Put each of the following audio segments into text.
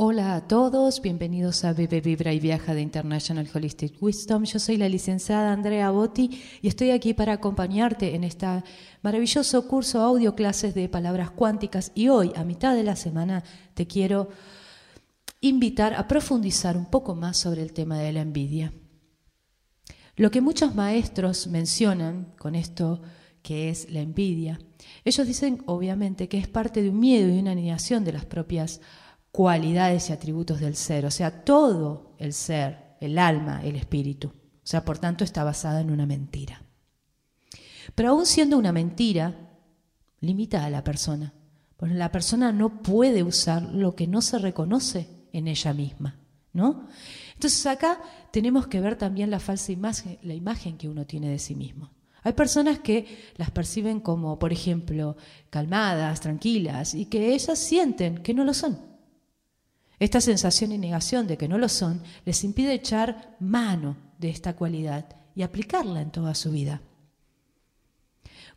Hola a todos, bienvenidos a Bebe Vibra y Viaja de International Holistic Wisdom. Yo soy la licenciada Andrea Botti y estoy aquí para acompañarte en este maravilloso curso audio clases de palabras cuánticas y hoy, a mitad de la semana, te quiero invitar a profundizar un poco más sobre el tema de la envidia. Lo que muchos maestros mencionan con esto que es la envidia, ellos dicen obviamente que es parte de un miedo y una negación de las propias cualidades y atributos del ser, o sea, todo el ser, el alma, el espíritu. O sea, por tanto, está basada en una mentira. Pero aún siendo una mentira, limita a la persona. Porque la persona no puede usar lo que no se reconoce en ella misma, ¿no? Entonces acá tenemos que ver también la falsa imagen, la imagen que uno tiene de sí mismo. Hay personas que las perciben como, por ejemplo, calmadas, tranquilas, y que ellas sienten que no lo son. Esta sensación y negación de que no lo son les impide echar mano de esta cualidad y aplicarla en toda su vida.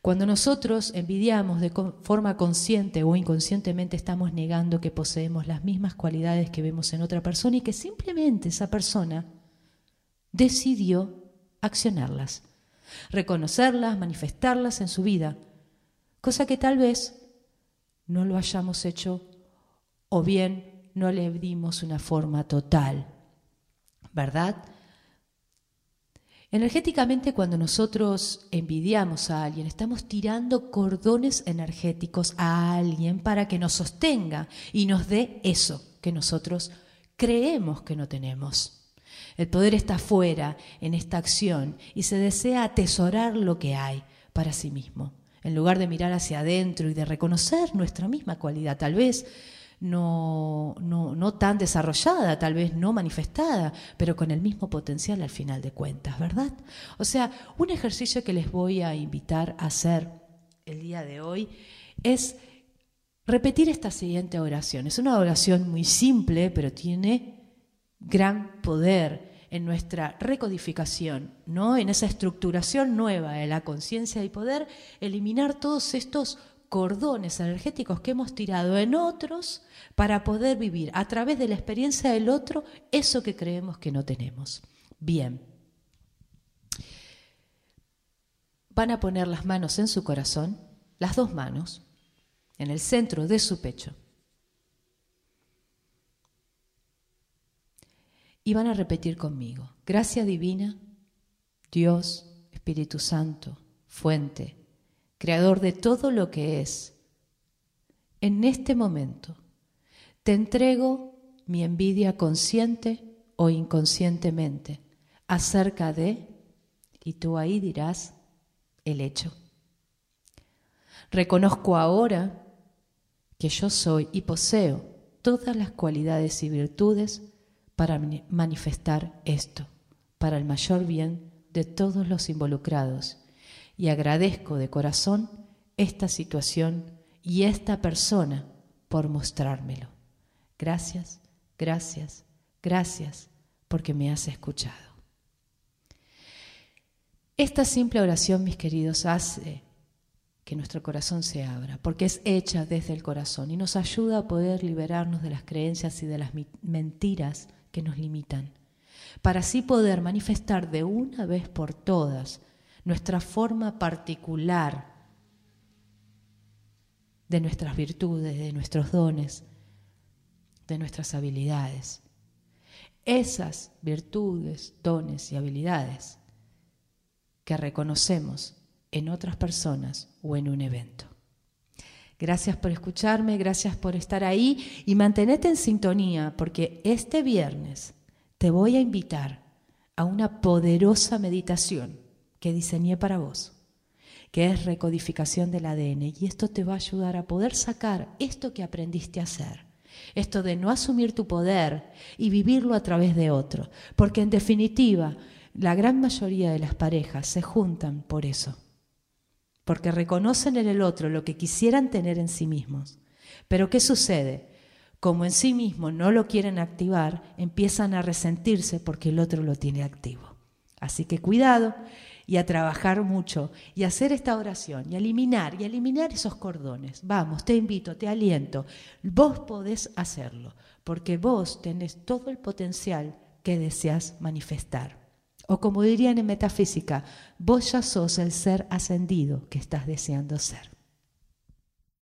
Cuando nosotros envidiamos de forma consciente o inconscientemente estamos negando que poseemos las mismas cualidades que vemos en otra persona y que simplemente esa persona decidió accionarlas, reconocerlas, manifestarlas en su vida, cosa que tal vez no lo hayamos hecho o bien no le dimos una forma total, ¿verdad? Energéticamente, cuando nosotros envidiamos a alguien, estamos tirando cordones energéticos a alguien para que nos sostenga y nos dé eso que nosotros creemos que no tenemos. El poder está fuera en esta acción y se desea atesorar lo que hay para sí mismo, en lugar de mirar hacia adentro y de reconocer nuestra misma cualidad. Tal vez no, no, no tan desarrollada, tal vez no manifestada, pero con el mismo potencial al final de cuentas, ¿verdad? O sea, un ejercicio que les voy a invitar a hacer el día de hoy es repetir esta siguiente oración. Es una oración muy simple, pero tiene gran poder en nuestra recodificación, ¿no? En esa estructuración nueva de la conciencia y poder eliminar todos estos cordones energéticos que hemos tirado en otros para poder vivir a través de la experiencia del otro eso que creemos que no tenemos. Bien. Van a poner las manos en su corazón, las dos manos, en el centro de su pecho. Y van a repetir conmigo, gracia divina, Dios, Espíritu Santo, fuente, creador de todo lo que es, en este momento te entrego mi envidia consciente o inconscientemente acerca de, y tú ahí dirás, el hecho. Reconozco ahora que yo soy y poseo todas las cualidades y virtudes para manifestar esto, para el mayor bien de todos los involucrados y agradezco de corazón esta situación y esta persona por mostrármelo. Gracias, gracias, gracias porque me has escuchado. Esta simple oración, mis queridos, hace que nuestro corazón se abra, porque es hecha desde el corazón y nos ayuda a poder liberarnos de las creencias y de las mentiras que nos limitan, para así poder manifestar de una vez por todas nuestra forma particular de nuestras virtudes, de nuestros dones, de nuestras habilidades. Esas virtudes, dones y habilidades que reconocemos en otras personas o en un evento. Gracias por escucharme, gracias por estar ahí y mantenete en sintonía porque este viernes te voy a invitar a una poderosa meditación que diseñé para vos, que es recodificación del ADN. Y esto te va a ayudar a poder sacar esto que aprendiste a hacer, esto de no asumir tu poder y vivirlo a través de otro. Porque en definitiva, la gran mayoría de las parejas se juntan por eso, porque reconocen en el otro lo que quisieran tener en sí mismos. Pero ¿qué sucede? Como en sí mismo no lo quieren activar, empiezan a resentirse porque el otro lo tiene activo. Así que cuidado y a trabajar mucho y a hacer esta oración y a eliminar y a eliminar esos cordones. Vamos, te invito, te aliento. Vos podés hacerlo porque vos tenés todo el potencial que deseas manifestar. O como dirían en metafísica, vos ya sos el ser ascendido que estás deseando ser.